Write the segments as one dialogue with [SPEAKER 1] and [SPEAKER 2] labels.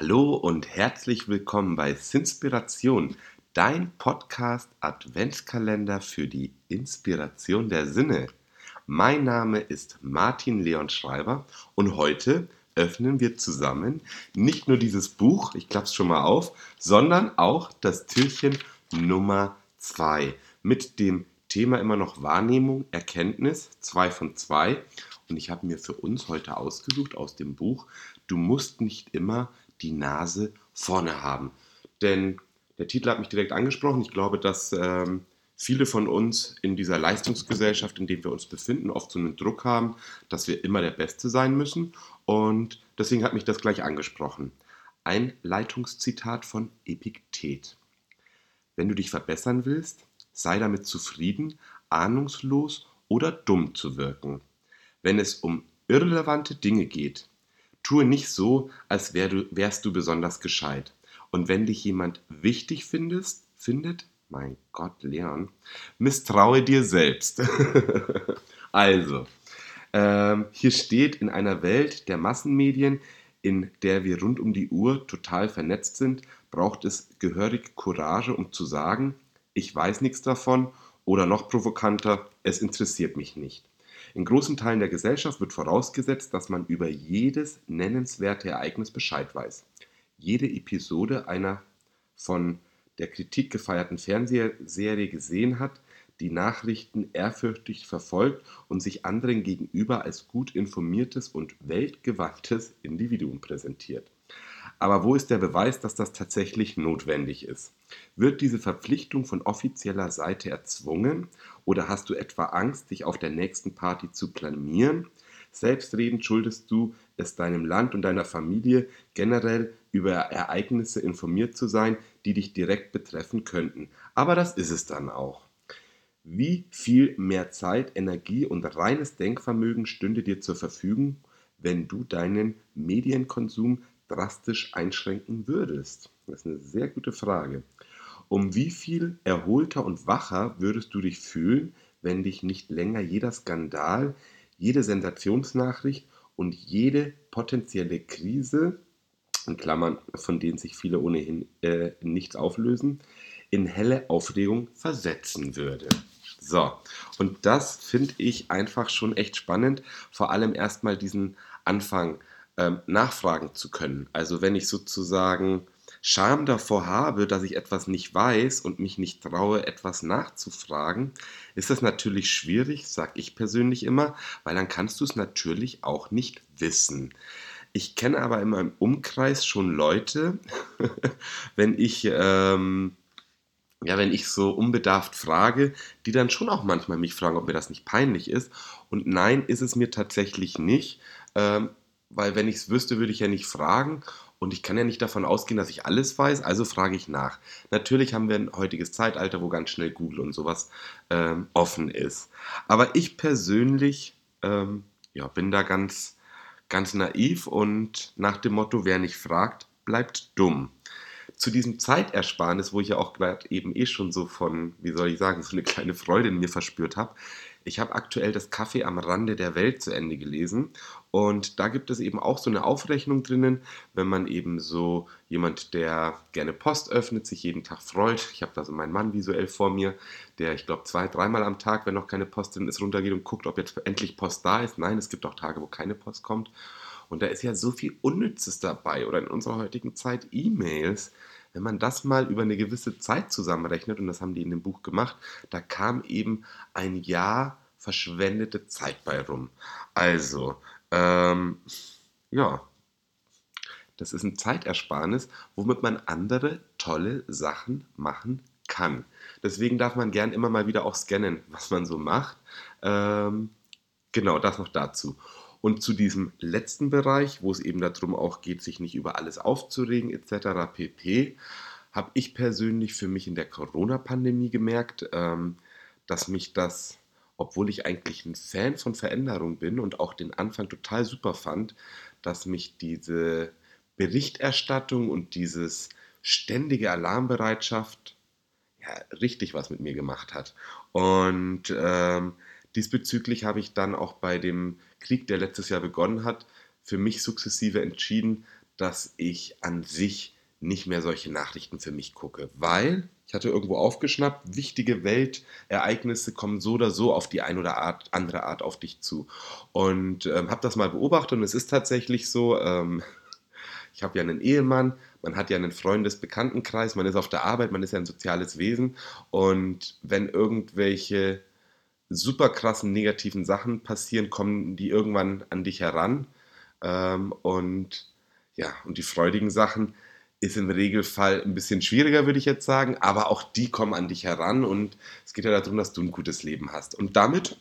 [SPEAKER 1] Hallo und herzlich willkommen bei Sinspiration, dein Podcast Adventskalender für die Inspiration der Sinne. Mein Name ist Martin Leon Schreiber und heute öffnen wir zusammen nicht nur dieses Buch, ich klappe es schon mal auf, sondern auch das Türchen Nummer 2 mit dem Thema immer noch Wahrnehmung, Erkenntnis, 2 von 2. Und ich habe mir für uns heute ausgesucht aus dem Buch, du musst nicht immer die Nase vorne haben. Denn der Titel hat mich direkt angesprochen. Ich glaube, dass ähm, viele von uns in dieser Leistungsgesellschaft, in der wir uns befinden, oft so einen Druck haben, dass wir immer der Beste sein müssen. Und deswegen hat mich das gleich angesprochen. Ein Leitungszitat von Epiktet. Wenn du dich verbessern willst, sei damit zufrieden, ahnungslos oder dumm zu wirken. Wenn es um irrelevante Dinge geht, Tue nicht so, als wär du, wärst du besonders gescheit. Und wenn dich jemand wichtig findest, findet, mein Gott, Leon, misstraue dir selbst. also, ähm, hier steht, in einer Welt der Massenmedien, in der wir rund um die Uhr total vernetzt sind, braucht es gehörig Courage, um zu sagen, ich weiß nichts davon oder noch provokanter, es interessiert mich nicht. In großen Teilen der Gesellschaft wird vorausgesetzt, dass man über jedes nennenswerte Ereignis Bescheid weiß. Jede Episode einer von der Kritik gefeierten Fernsehserie gesehen hat, die Nachrichten ehrfürchtig verfolgt und sich anderen gegenüber als gut informiertes und weltgewandtes Individuum präsentiert. Aber wo ist der Beweis, dass das tatsächlich notwendig ist? Wird diese Verpflichtung von offizieller Seite erzwungen oder hast du etwa Angst, dich auf der nächsten Party zu blamieren? Selbstredend schuldest du es deinem Land und deiner Familie generell über Ereignisse informiert zu sein, die dich direkt betreffen könnten. Aber das ist es dann auch. Wie viel mehr Zeit, Energie und reines Denkvermögen stünde dir zur Verfügung, wenn du deinen Medienkonsum drastisch einschränken würdest? Das ist eine sehr gute Frage. Um wie viel erholter und wacher würdest du dich fühlen, wenn dich nicht länger jeder Skandal, jede Sensationsnachricht und jede potenzielle Krise, in Klammern, von denen sich viele ohnehin äh, nichts auflösen, in helle Aufregung versetzen würde. So, und das finde ich einfach schon echt spannend, vor allem erstmal diesen Anfang ähm, nachfragen zu können. Also wenn ich sozusagen Scham davor habe, dass ich etwas nicht weiß und mich nicht traue, etwas nachzufragen, ist das natürlich schwierig, sage ich persönlich immer, weil dann kannst du es natürlich auch nicht wissen. Ich kenne aber in meinem Umkreis schon Leute, wenn ich ähm, ja, wenn ich so unbedarft frage, die dann schon auch manchmal mich fragen, ob mir das nicht peinlich ist. Und nein, ist es mir tatsächlich nicht. Ähm, weil wenn ich es wüsste, würde ich ja nicht fragen. Und ich kann ja nicht davon ausgehen, dass ich alles weiß, also frage ich nach. Natürlich haben wir ein heutiges Zeitalter, wo ganz schnell Google und sowas ähm, offen ist. Aber ich persönlich ähm, ja, bin da ganz, ganz naiv und nach dem Motto, wer nicht fragt, bleibt dumm. Zu diesem Zeitersparnis, wo ich ja auch gerade eben eh schon so von, wie soll ich sagen, so eine kleine Freude in mir verspürt habe, ich habe aktuell das Kaffee am Rande der Welt zu Ende gelesen und da gibt es eben auch so eine Aufrechnung drinnen, wenn man eben so jemand, der gerne Post öffnet, sich jeden Tag freut. Ich habe da so meinen Mann visuell vor mir, der ich glaube zwei, dreimal am Tag, wenn noch keine Post drin ist, runtergeht und guckt, ob jetzt endlich Post da ist. Nein, es gibt auch Tage, wo keine Post kommt. Und da ist ja so viel Unnützes dabei oder in unserer heutigen Zeit E-Mails. Wenn man das mal über eine gewisse Zeit zusammenrechnet, und das haben die in dem Buch gemacht, da kam eben ein Jahr verschwendete Zeit bei rum. Also, ähm, ja, das ist ein Zeitersparnis, womit man andere tolle Sachen machen kann. Deswegen darf man gern immer mal wieder auch scannen, was man so macht. Ähm, genau, das noch dazu. Und zu diesem letzten Bereich, wo es eben darum auch geht, sich nicht über alles aufzuregen etc. pp, habe ich persönlich für mich in der Corona-Pandemie gemerkt, ähm, dass mich das, obwohl ich eigentlich ein Fan von Veränderung bin und auch den Anfang total super fand, dass mich diese Berichterstattung und dieses ständige Alarmbereitschaft ja, richtig was mit mir gemacht hat. Und ähm, Diesbezüglich habe ich dann auch bei dem Krieg, der letztes Jahr begonnen hat, für mich sukzessive entschieden, dass ich an sich nicht mehr solche Nachrichten für mich gucke, weil ich hatte irgendwo aufgeschnappt, wichtige Weltereignisse kommen so oder so auf die eine oder Art, andere Art auf dich zu. Und ähm, habe das mal beobachtet und es ist tatsächlich so, ähm, ich habe ja einen Ehemann, man hat ja einen Freundes-Bekanntenkreis, man ist auf der Arbeit, man ist ja ein soziales Wesen und wenn irgendwelche super krassen negativen Sachen passieren, kommen die irgendwann an dich heran ähm, und ja, und die freudigen Sachen ist im Regelfall ein bisschen schwieriger, würde ich jetzt sagen, aber auch die kommen an dich heran und es geht ja darum, dass du ein gutes Leben hast. Und damit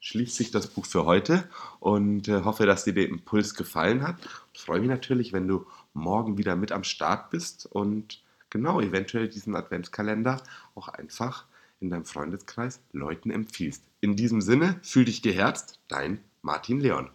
[SPEAKER 1] schließt sich das Buch für heute und äh, hoffe, dass dir der Impuls gefallen hat. Ich freue mich natürlich, wenn du morgen wieder mit am Start bist und genau eventuell diesen Adventskalender auch einfach in deinem Freundeskreis Leuten empfiehlst. In diesem Sinne, fühl dich geherzt, dein Martin Leon.